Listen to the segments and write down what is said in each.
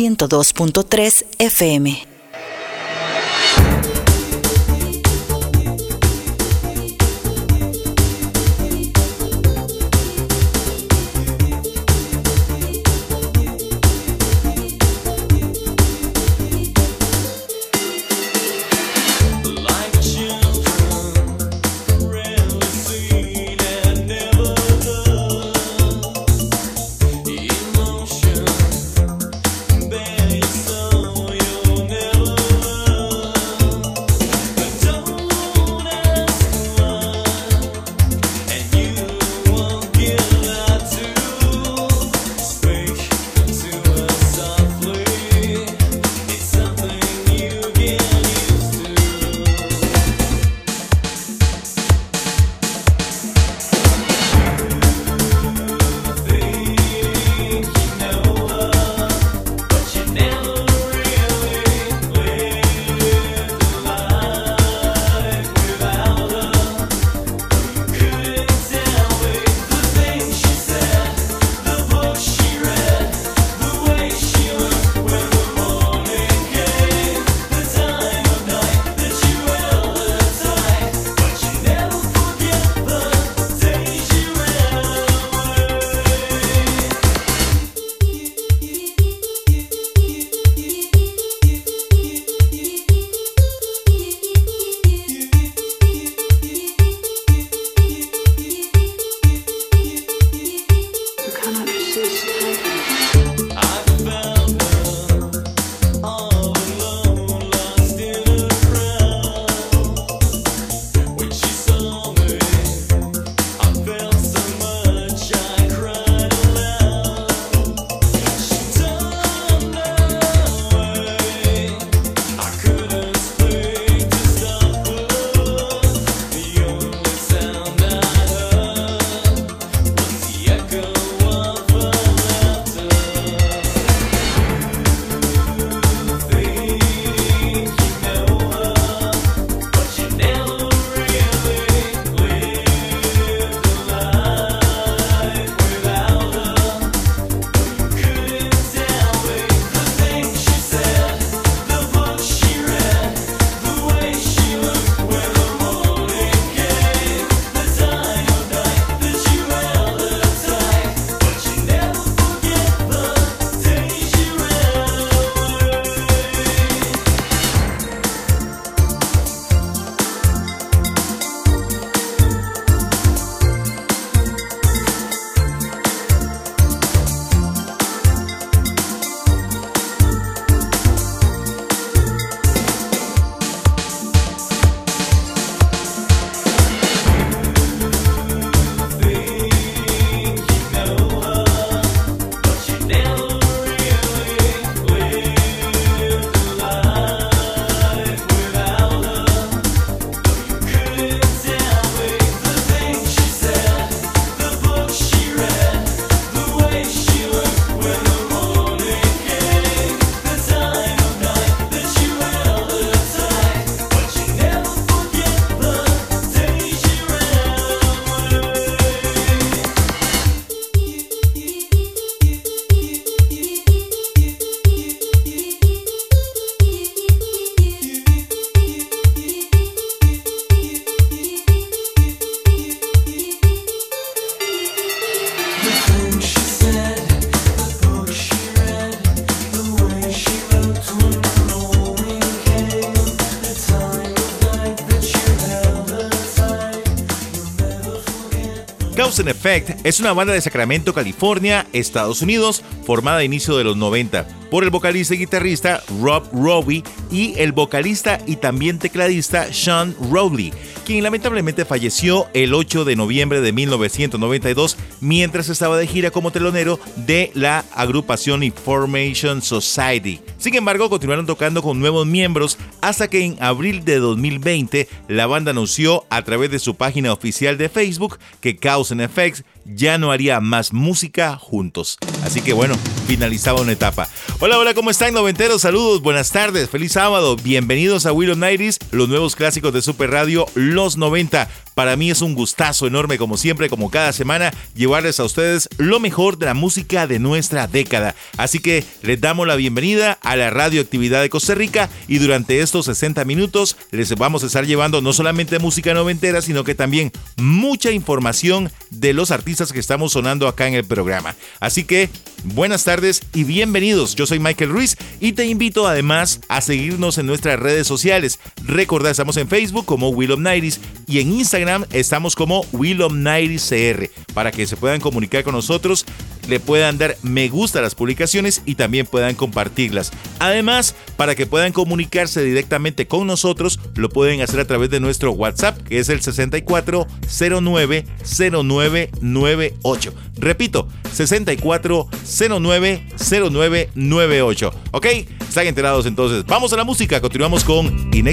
102.3 FM. a Effect es una banda de Sacramento, California, Estados Unidos, formada a inicio de los 90 por el vocalista y guitarrista Rob Robbie y el vocalista y también tecladista Sean Rowley, quien lamentablemente falleció el 8 de noviembre de 1992 mientras estaba de gira como telonero de la agrupación Information Society. Sin embargo, continuaron tocando con nuevos miembros hasta que en abril de 2020 la banda anunció a través de su página oficial de Facebook que Cause and makes ya no haría más música juntos. Así que bueno, finalizaba una etapa. Hola, hola, ¿cómo están noventeros? Saludos, buenas tardes, feliz sábado, bienvenidos a Will of Nighties, los nuevos clásicos de Super Radio, los 90. Para mí es un gustazo enorme, como siempre, como cada semana, llevarles a ustedes lo mejor de la música de nuestra década. Así que les damos la bienvenida a la radioactividad de Costa Rica y durante estos 60 minutos les vamos a estar llevando no solamente música noventera, sino que también mucha información de los artistas que estamos sonando acá en el programa. Así que buenas tardes y bienvenidos. Yo soy Michael Ruiz y te invito además a seguirnos en nuestras redes sociales. Recordad, estamos en Facebook como Will of y en Instagram estamos como Will of CR para que se puedan comunicar con nosotros, le puedan dar me gusta a las publicaciones y también puedan compartirlas. Además, para que puedan comunicarse directamente con nosotros, lo pueden hacer a través de nuestro WhatsApp, que es el 64090998. Repito, 64090998. ¿Ok? Están enterados entonces. Vamos a la música, continuamos con In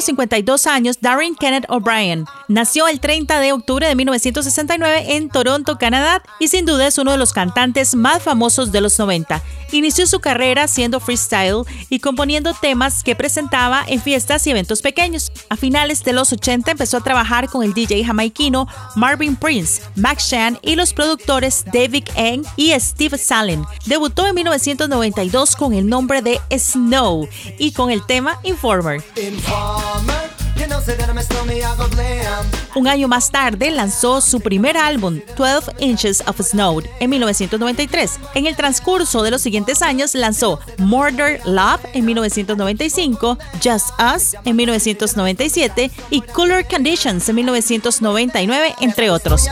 Hoy está cumpliendo 52 años Darren Kenneth O'Brien. Nació el 30 de octubre de 1969 en Toronto, Canadá, y sin duda es uno de los cantantes más famosos de los 90. Inició su carrera siendo freestyle y componiendo temas que presentaba en fiestas y eventos pequeños. A finales de los 80 empezó a trabajar con el DJ jamaiquino Marvin Prince, Max Shan y los productores David Eng y Steve Salen. Debutó en 1992 con el nombre de Snow y con el tema. Informer, Un año más tarde lanzó su primer álbum, 12 Inches of Snow, en 1993. En el transcurso de los siguientes años lanzó Murder Love en 1995, Just Us en 1997 y Cooler Conditions en 1999, entre otros.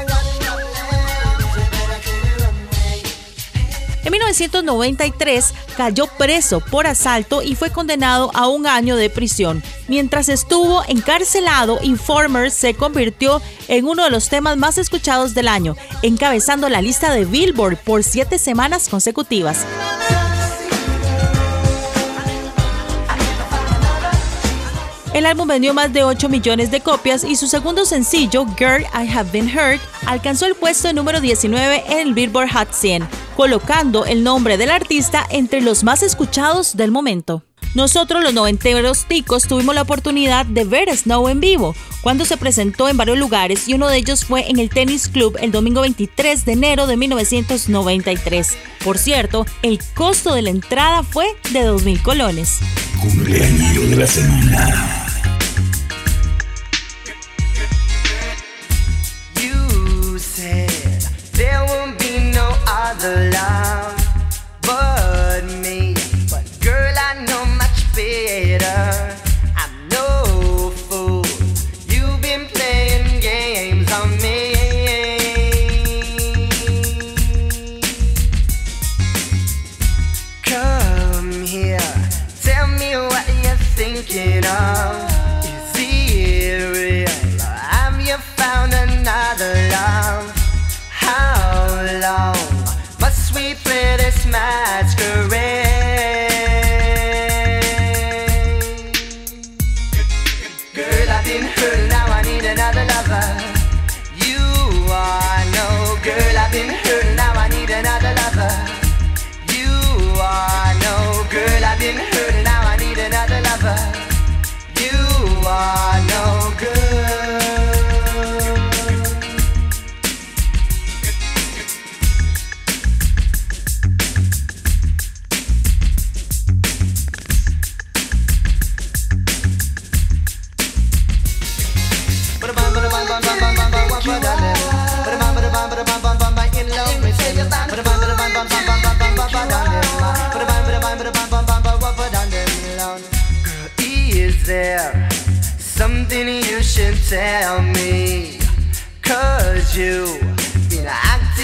En 1993 cayó preso por asalto y fue condenado a un año de prisión. Mientras estuvo encarcelado, Informer se convirtió en uno de los temas más escuchados del año, encabezando la lista de Billboard por siete semanas consecutivas. El álbum vendió más de 8 millones de copias y su segundo sencillo, Girl I Have Been Hurt, alcanzó el puesto número 19 en el Billboard Hot 100, colocando el nombre del artista entre los más escuchados del momento. Nosotros los noventeros ticos tuvimos la oportunidad de ver a Snow en vivo cuando se presentó en varios lugares y uno de ellos fue en el Tennis Club el domingo 23 de enero de 1993. Por cierto, el costo de la entrada fue de 2.000 colones. Cumpleañero de la semana.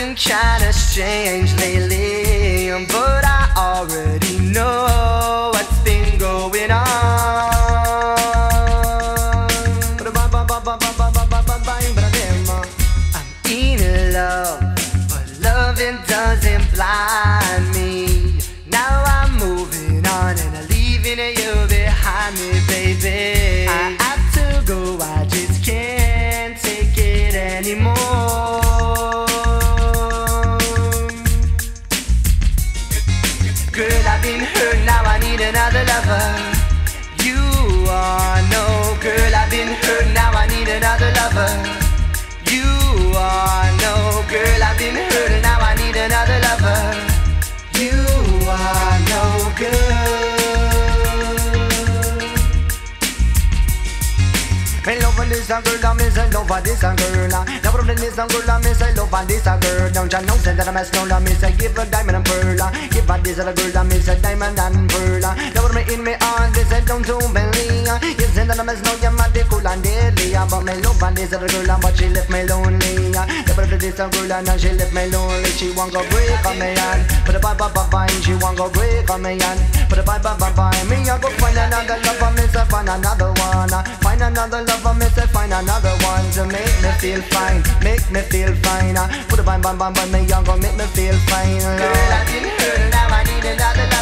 been trying to change lately. I miss I love this a girl. The problem is a girl, I miss I love this a girl. Don't you know say that I'm a snow, I miss I give a diamond and pearl. Give a this a girl, I miss a diamond and pearl. The problem in me heart, this I don't to believe. You say that I'm a snow, you're mad, cool and deadly. But me love this a girl, but she left me lonely. The problem is a girl, and she left me lonely. She want go break on me hand, but the bye bye bye bye. She want go break on me hand, but the bye bye bye bye. Me I go find another lover, miss I find another one. Find another another lover, me say find another one to make me feel fine, make me feel fine. Put a bam bam bam bam, me young, go make me feel fine. Girl, I've been hurt now I need another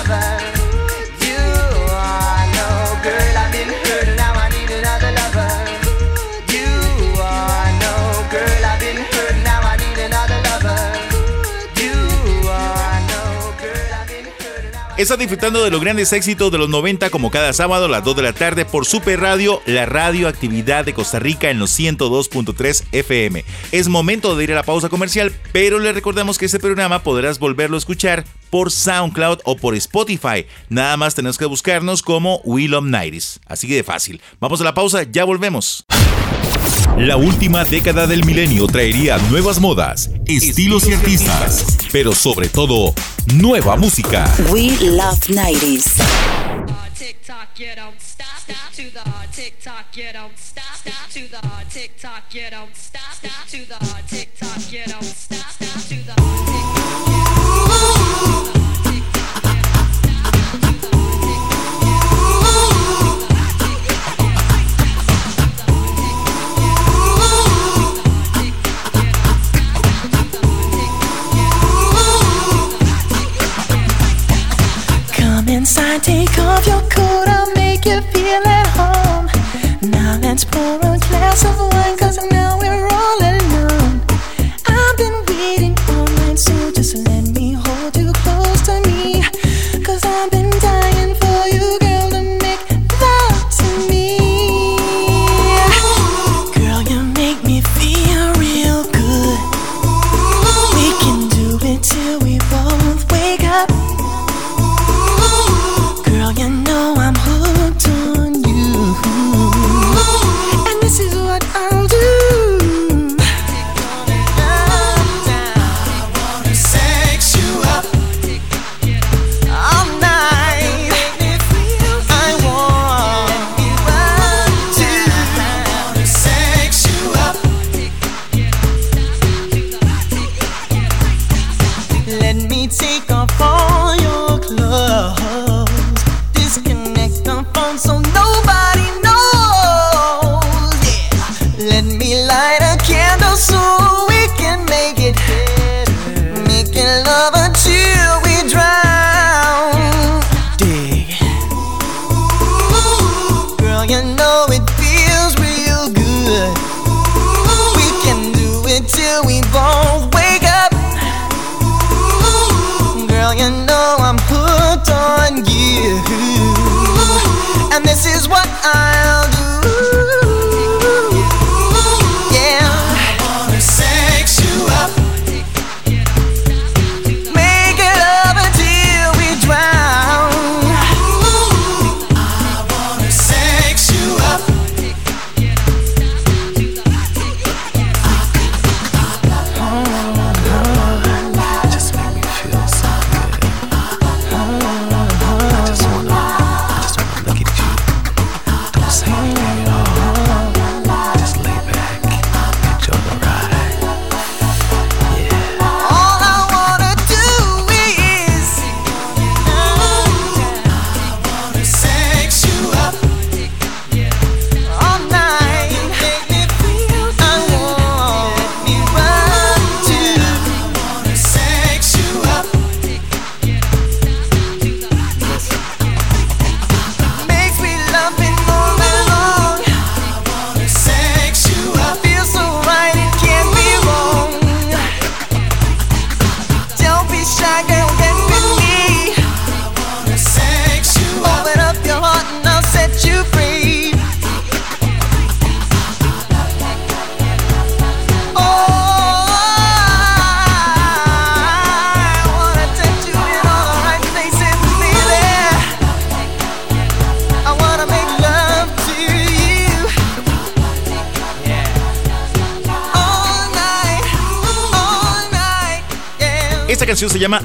Estás disfrutando de los grandes éxitos de los 90 como cada sábado a las 2 de la tarde por Super Radio, la radioactividad de Costa Rica en los 102.3 FM. Es momento de ir a la pausa comercial, pero le recordamos que este programa podrás volverlo a escuchar por SoundCloud o por Spotify. Nada más tenés que buscarnos como Will of Nights. Así que de fácil. Vamos a la pausa, ya volvemos. La última década del milenio traería nuevas modas, estilos y artistas, pero sobre todo, nueva música. We Love 90s. Inside, take off your coat, I'll make you feel at home. Now let's pour a glass of wine, cause now we're all alone.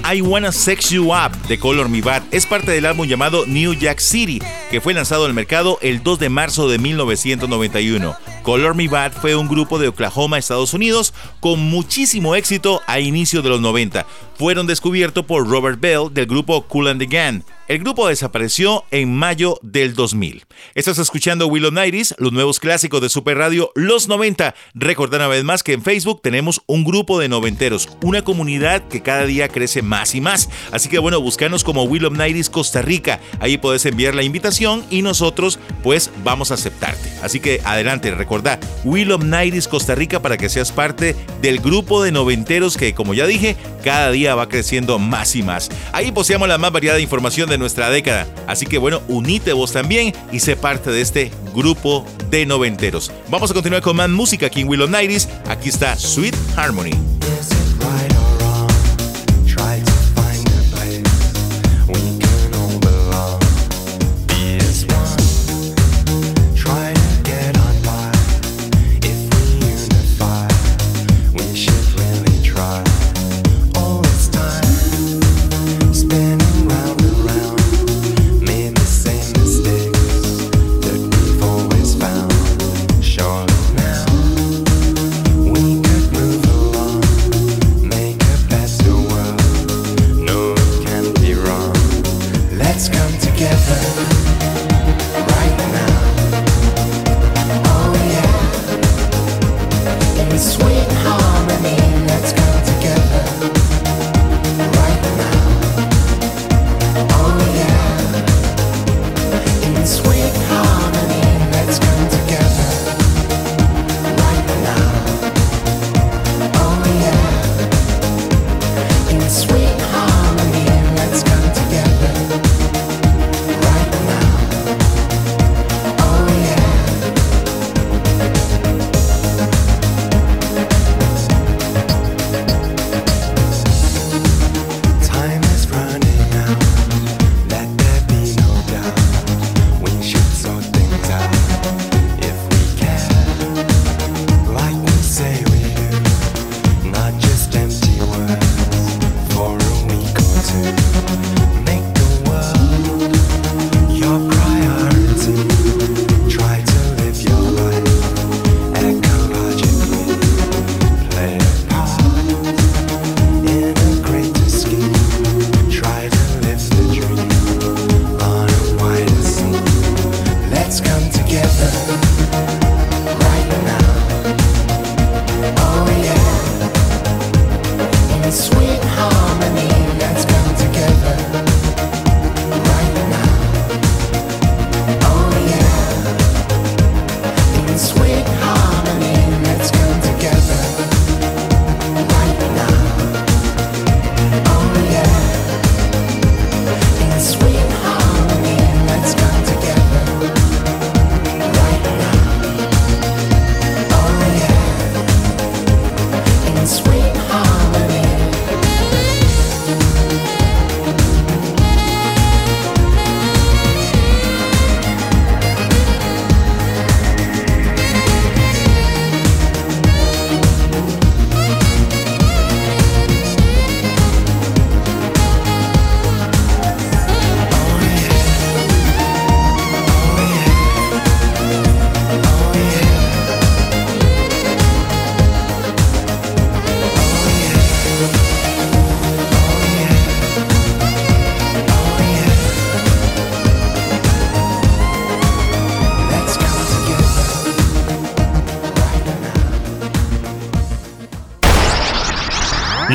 I Wanna Sex You Up de Color Me Bad. Es parte del álbum llamado New Jack City, que fue lanzado al mercado el 2 de marzo de 1991. Color Me Bad fue un grupo de Oklahoma, Estados Unidos, con muchísimo éxito a inicio de los 90. fueron descubiertos por Robert Bell del grupo Cool and the Gang. El grupo desapareció en mayo del 2000. Estás escuchando Willow Nighties, los nuevos clásicos de Super Radio Los 90. Recordar una vez más que en Facebook tenemos un grupo de noventeros, una comunidad que cada día crece más y más. Así que bueno, búscanos como Willow Nighties Costa Rica. Ahí puedes enviar la invitación y nosotros pues vamos a aceptarte. Así que adelante, recordad Willow Nighties Costa Rica para que seas parte del grupo de noventeros que como ya dije, cada día va creciendo más y más. Ahí poseamos la más variada información de nuestra década. Así que bueno, unite vos también y sé parte de este grupo de noventeros. Vamos a continuar con más música aquí en Willow Nighties. Aquí está Sweet Harmony.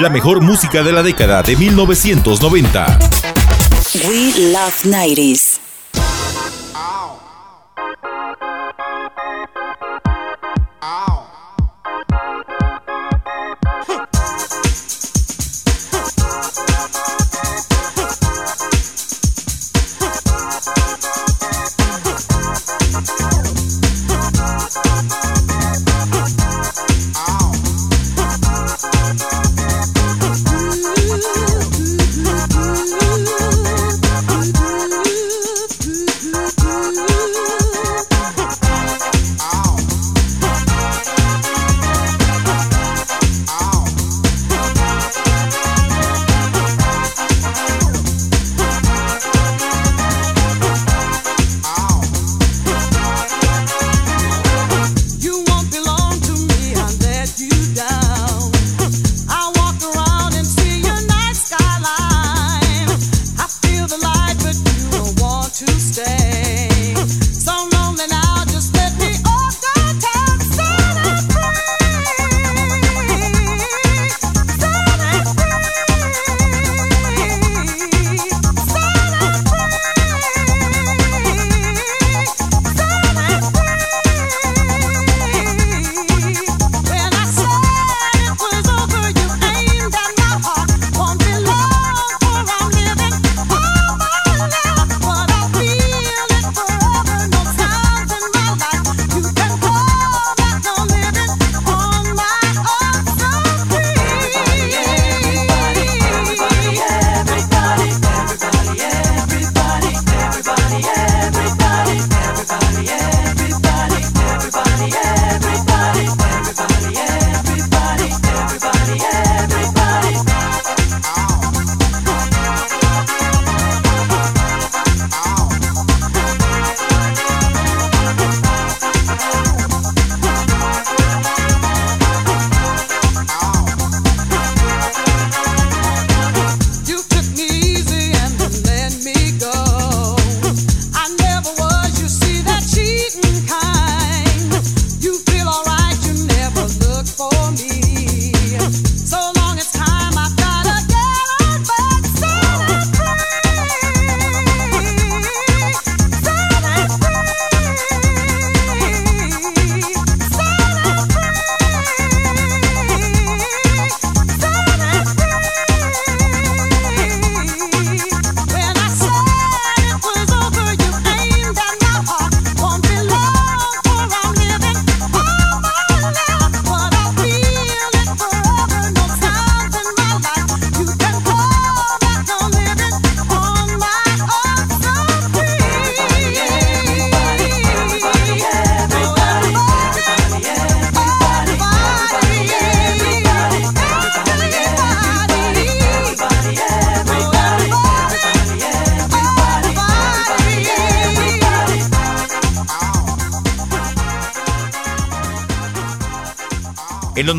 La mejor música de la década de 1990. We love 90s.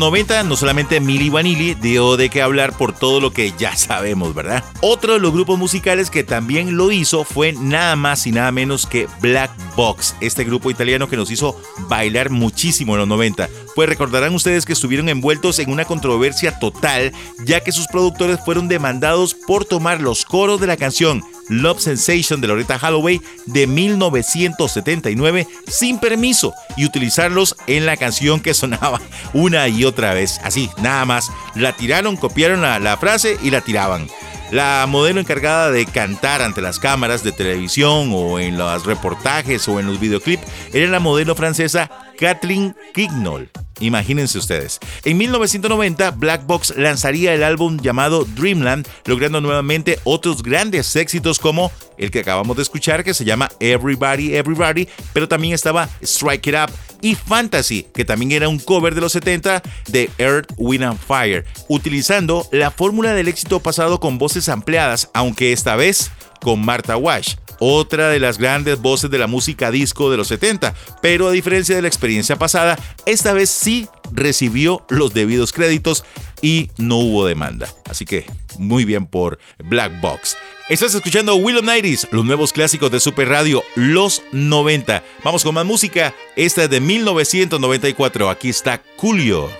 90 no solamente Milli Vanilli dio de qué hablar por todo lo que ya sabemos, ¿verdad? Otro de los grupos musicales que también lo hizo fue nada más y nada menos que Black Box, este grupo italiano que nos hizo bailar muchísimo en los 90. Pues recordarán ustedes que estuvieron envueltos en una controversia total, ya que sus productores fueron demandados por tomar los coros de la canción Love Sensation de Loretta Holloway de 1979 sin permiso y utilizarlos en la canción que sonaba una y otra vez. Así, nada más. La tiraron, copiaron la, la frase y la tiraban. La modelo encargada de cantar ante las cámaras de televisión o en los reportajes o en los videoclips era la modelo francesa Kathleen Kignall. Imagínense ustedes. En 1990, Black Box lanzaría el álbum llamado Dreamland, logrando nuevamente otros grandes éxitos como el que acabamos de escuchar, que se llama Everybody, Everybody, pero también estaba Strike It Up y Fantasy, que también era un cover de los 70 de Earth, Wind and Fire, utilizando la fórmula del éxito pasado con voces ampliadas, aunque esta vez con Martha Wash otra de las grandes voces de la música disco de los 70, pero a diferencia de la experiencia pasada, esta vez sí recibió los debidos créditos y no hubo demanda. Así que muy bien por Black Box. Estás escuchando Willow Nighties, los nuevos clásicos de Super Radio, los 90. Vamos con más música. Esta es de 1994. Aquí está Julio.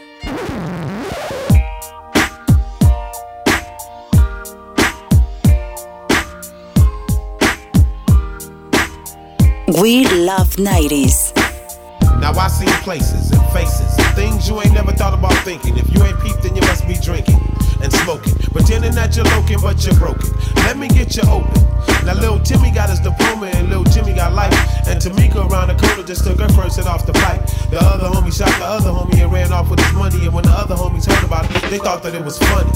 We love 90s. Now I see places and faces things you ain't never thought about thinking. If you ain't peeped, then you must be drinking and smoking, pretending that you're looking, but you're broken. Let me get you open. Now little Timmy got his diploma and little Jimmy got life, and Tamika around the corner just took her first hit off the pipe. The other homie shot the other homie and ran off with his money, and when the other homies heard about it, they thought that it was funny.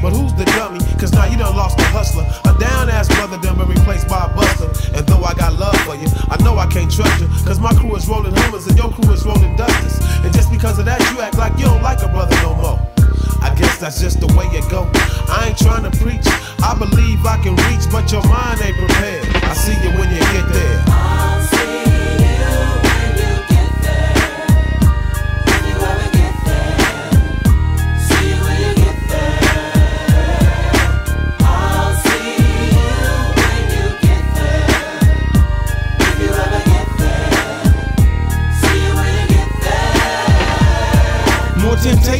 But who's the dummy? Cause now you done lost the hustler. A down ass brother done been replaced by a buster. And though I got love for you, I know I can't trust you. Cause my crew is rolling Hummers and your crew is rolling Dusters. And just because of that, you act like you don't like a brother no more. I guess that's just the way it go. I ain't trying to preach. I believe I can reach, but your mind ain't prepared. I see you when you get there.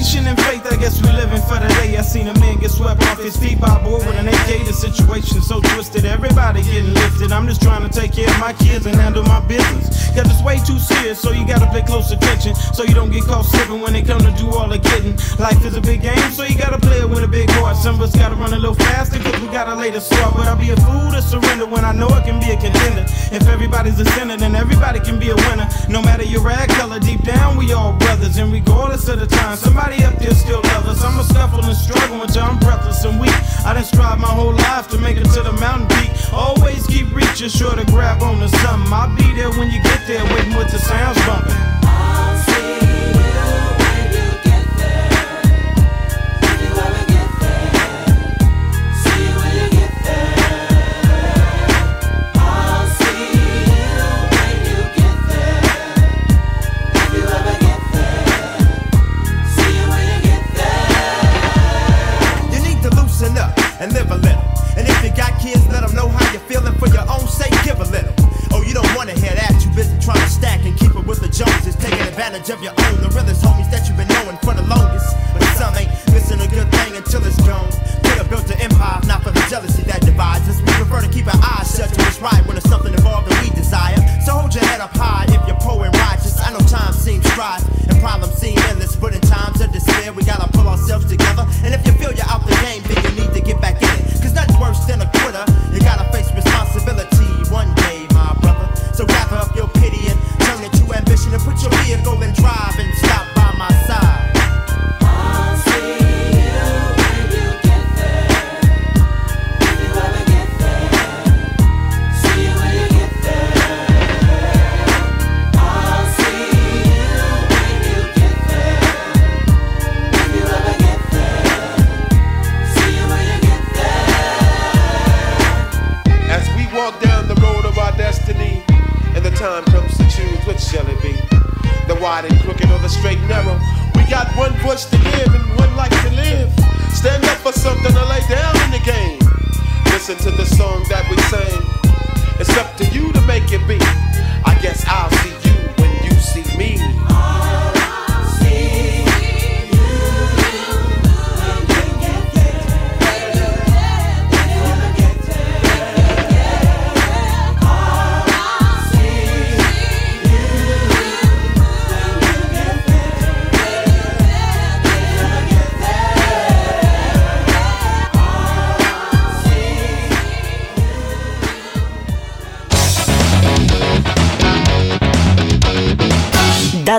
kitchen and face we living for the day. I seen a man get swept off his feet by a boy with an AK. The situation so twisted, everybody getting lifted. I'm just trying to take care of my kids and handle my business. Cause it's way too serious, so you gotta pay close attention. So you don't get caught slipping when they come to do all the getting. Life is a big game, so you gotta play it with a big heart. Some of us gotta run a little faster, cause we gotta lay the start. But I'll be a fool to surrender when I know I can be a contender. If everybody's a sinner, then everybody can be a winner. No matter your rag color, deep down we all brothers. And regardless of the time, somebody up there still loves us. I'm a and struggle until I'm breathless and weak. I done strive my whole life to make it to the mountain peak. Always keep reaching, sure to grab on to something. I'll be there when you get there, waiting with the sounds bumping.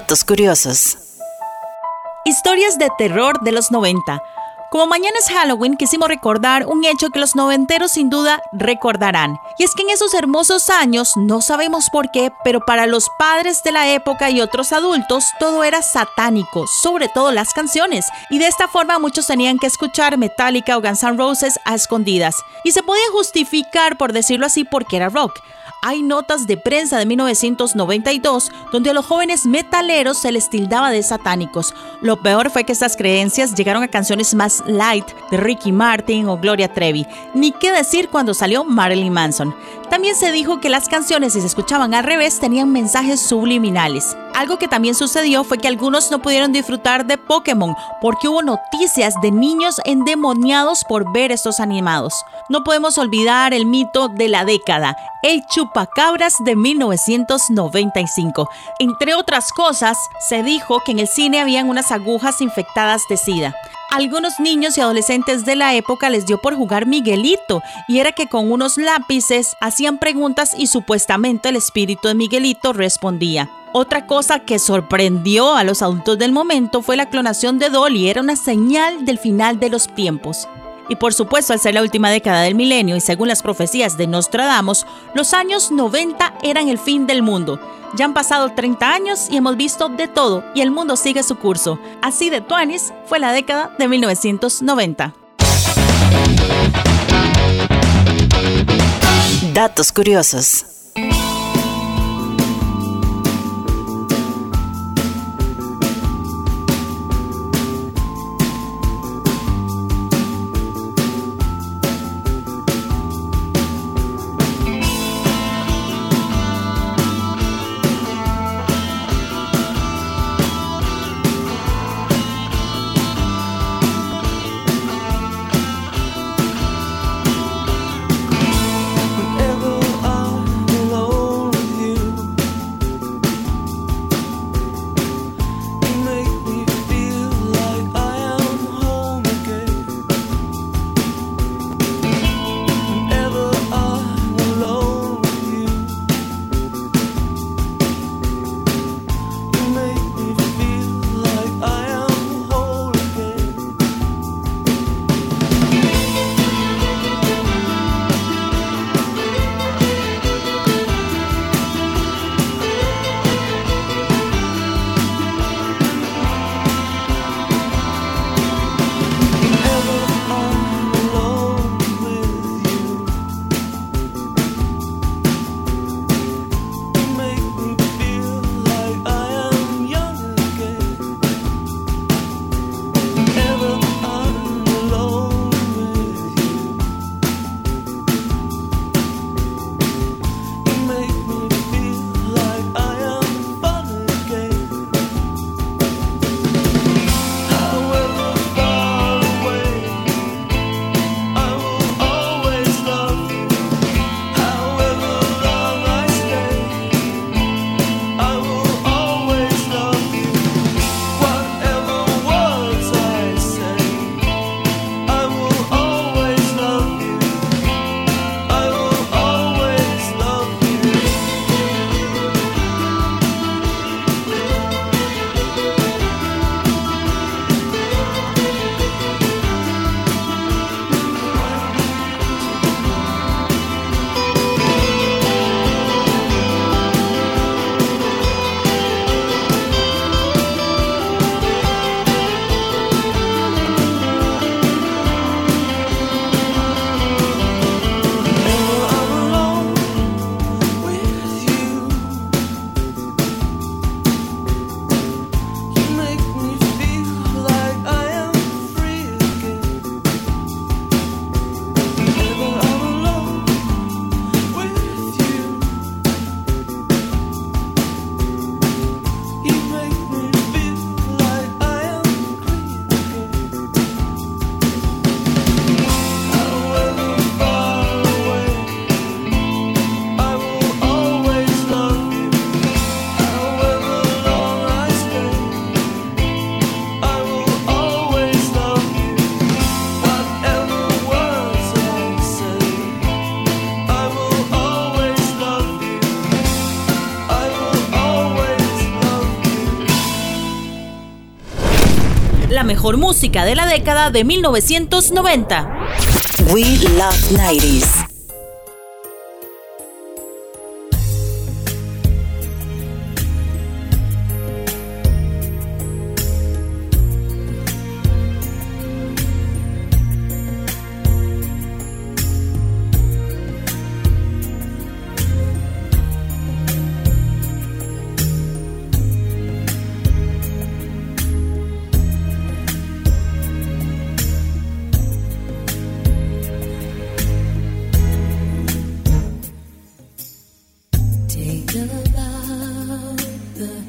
Curiosos. Historias de terror de los 90. Como mañana es Halloween, quisimos recordar un hecho que los noventeros sin duda recordarán. Y es que en esos hermosos años, no sabemos por qué, pero para los padres de la época y otros adultos, todo era satánico, sobre todo las canciones. Y de esta forma muchos tenían que escuchar Metallica o Guns N' Roses a escondidas. Y se podía justificar, por decirlo así, porque era rock. Hay notas de prensa de 1992 donde a los jóvenes metaleros se les tildaba de satánicos. Lo peor fue que estas creencias llegaron a canciones más light de Ricky Martin o Gloria Trevi. Ni qué decir cuando salió Marilyn Manson. También se dijo que las canciones, si se escuchaban al revés, tenían mensajes subliminales. Algo que también sucedió fue que algunos no pudieron disfrutar de Pokémon porque hubo noticias de niños endemoniados por ver estos animados. No podemos olvidar el mito de la década, el chupacabras de 1995. Entre otras cosas, se dijo que en el cine habían unas agujas infectadas de sida. Algunos niños y adolescentes de la época les dio por jugar Miguelito y era que con unos lápices hacían preguntas y supuestamente el espíritu de Miguelito respondía. Otra cosa que sorprendió a los adultos del momento fue la clonación de Dolly, era una señal del final de los tiempos. Y por supuesto, al ser la última década del milenio y según las profecías de Nostradamus, los años 90 eran el fin del mundo. Ya han pasado 30 años y hemos visto de todo y el mundo sigue su curso. Así de Tuanis fue la década de 1990. Datos curiosos. Mejor música de la década de 1990. We Love 90s. Take a bow, the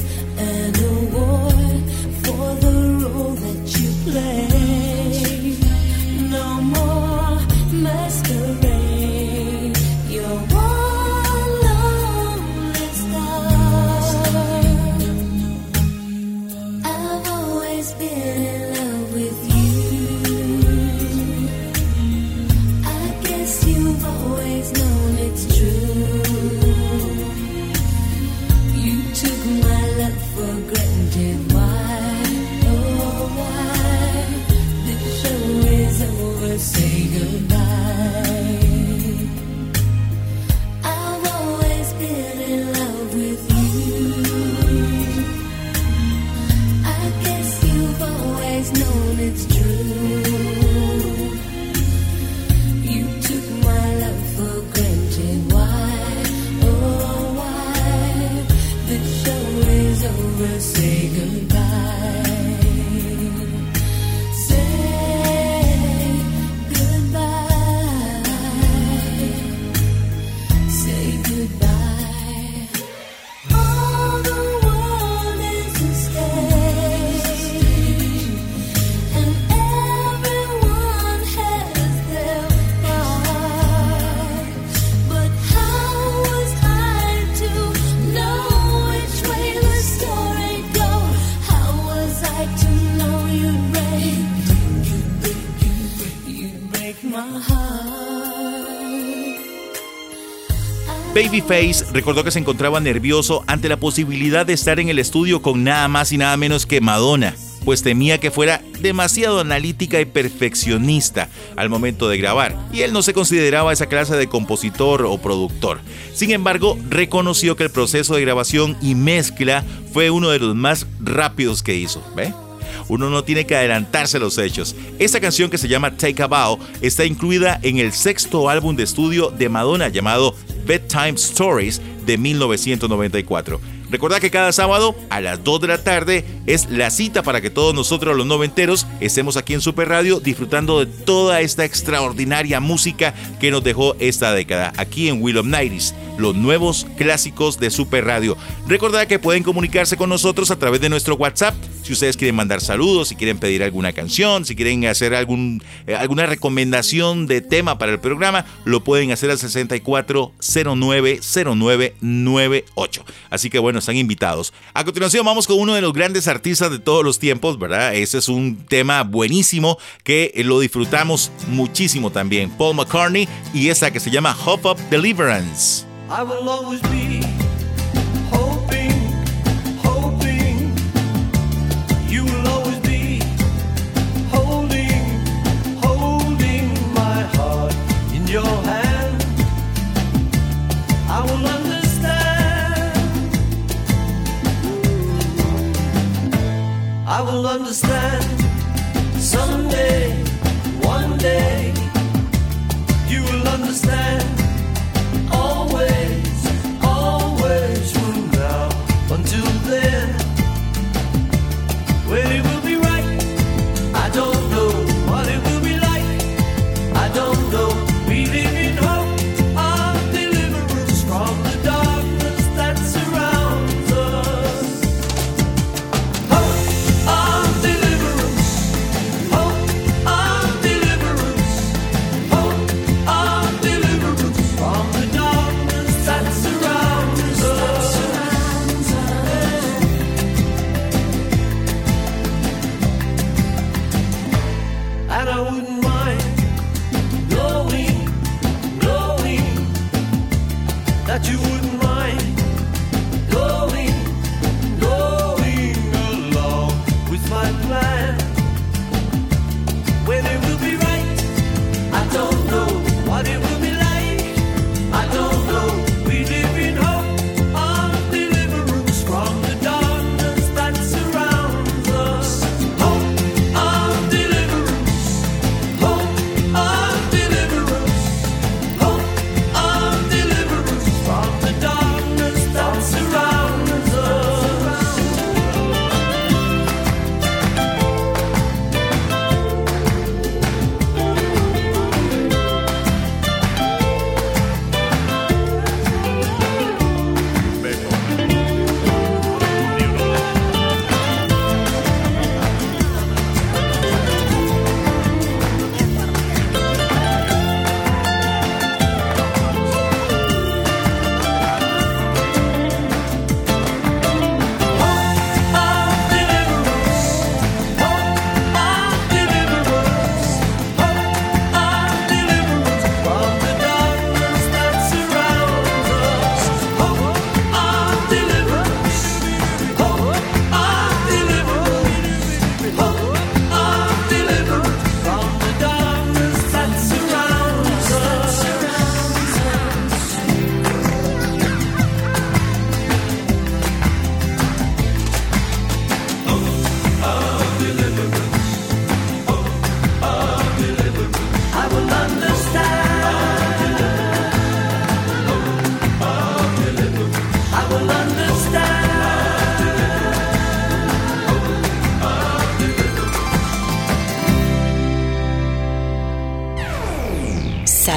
Babyface recordó que se encontraba nervioso ante la posibilidad de estar en el estudio con nada más y nada menos que Madonna, pues temía que fuera demasiado analítica y perfeccionista al momento de grabar, y él no se consideraba esa clase de compositor o productor. Sin embargo, reconoció que el proceso de grabación y mezcla fue uno de los más rápidos que hizo. ¿Ve? Uno no tiene que adelantarse a los hechos. Esta canción que se llama Take a Bow está incluida en el sexto álbum de estudio de Madonna llamado Bedtime Stories de 1994. Recordad que cada sábado a las 2 de la tarde es la cita para que todos nosotros los noventeros estemos aquí en Super Radio disfrutando de toda esta extraordinaria música que nos dejó esta década aquí en Will of. Los nuevos clásicos de Super Radio. Recordad que pueden comunicarse con nosotros a través de nuestro WhatsApp. Si ustedes quieren mandar saludos, si quieren pedir alguna canción, si quieren hacer algún, eh, alguna recomendación de tema para el programa, lo pueden hacer al 64090998. Así que bueno, están invitados. A continuación vamos con uno de los grandes artistas de todos los tiempos, ¿verdad? Ese es un tema buenísimo que eh, lo disfrutamos muchísimo también. Paul McCartney y esa que se llama Hope of Deliverance. I will always be hoping, hoping. You will always be holding, holding my heart in your hand. I will understand. I will understand someday, one day.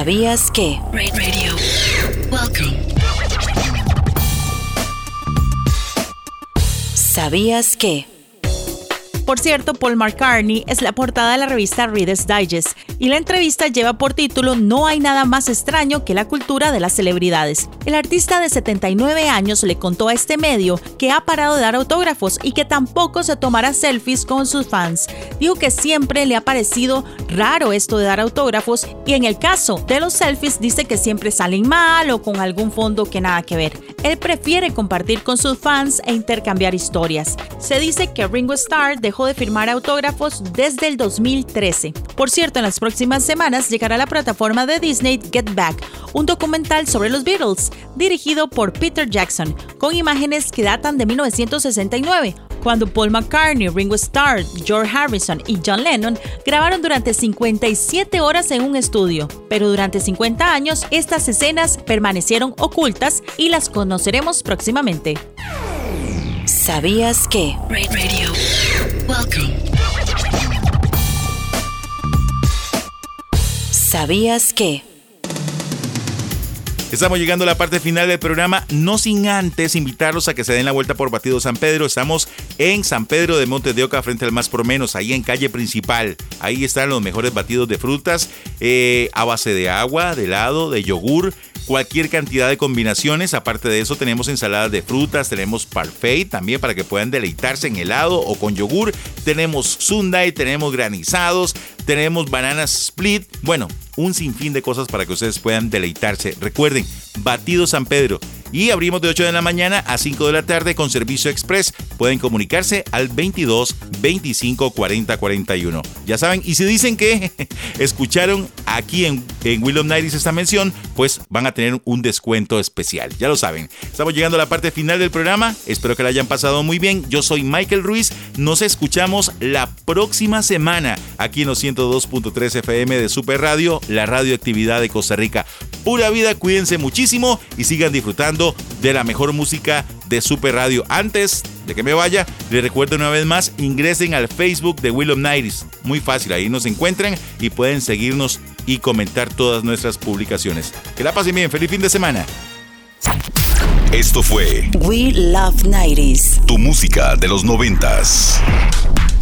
¿Sabías que? Radio. Welcome. ¿Sabías que? Por cierto, Paul McCartney es la portada de la revista Reader's Digest y la entrevista lleva por título No hay nada más extraño que la cultura de las celebridades. El artista de 79 años le contó a este medio que ha parado de dar autógrafos y que tampoco se tomará selfies con sus fans. Dijo que siempre le ha parecido raro esto de dar autógrafos y en el caso de los selfies dice que siempre salen mal o con algún fondo que nada que ver. Él prefiere compartir con sus fans e intercambiar historias. Se dice que Ringo Starr dejó de firmar autógrafos desde el 2013. Por cierto, en las próximas semanas llegará a la plataforma de Disney Get Back, un documental sobre los Beatles, dirigido por Peter Jackson, con imágenes que datan de 1969 cuando Paul McCartney, Ringo Starr, George Harrison y John Lennon grabaron durante 57 horas en un estudio. Pero durante 50 años estas escenas permanecieron ocultas y las conoceremos próximamente. ¿Sabías que? Radio. Welcome. ¿Sabías que? Estamos llegando a la parte final del programa, no sin antes invitarlos a que se den la vuelta por Batido San Pedro. Estamos en San Pedro de Montes de Oca, frente al más por menos, ahí en calle principal. Ahí están los mejores batidos de frutas eh, a base de agua, de helado, de yogur, cualquier cantidad de combinaciones. Aparte de eso, tenemos ensaladas de frutas, tenemos parfait también para que puedan deleitarse en helado o con yogur. Tenemos sundae, tenemos granizados, tenemos bananas split. Bueno, un sinfín de cosas para que ustedes puedan deleitarse. Recuerden, Batido San Pedro. Y abrimos de 8 de la mañana a 5 de la tarde con servicio express. Pueden comunicarse al 22 25 40 41. Ya saben, y si dicen que escucharon aquí en, en Will esta mención, pues van a tener un descuento especial. Ya lo saben. Estamos llegando a la parte final del programa. Espero que la hayan pasado muy bien. Yo soy Michael Ruiz. Nos escuchamos la próxima semana aquí en los 102.3 FM de Super Radio, la radioactividad de Costa Rica. Pura vida, cuídense muchísimo y sigan disfrutando de la mejor música de Super Radio. Antes de que me vaya, les recuerdo una vez más, ingresen al Facebook de Will of Nights. Muy fácil, ahí nos encuentran y pueden seguirnos y comentar todas nuestras publicaciones. Que la pasen bien, feliz fin de semana. Esto fue We Love 90s. Tu música de los noventas.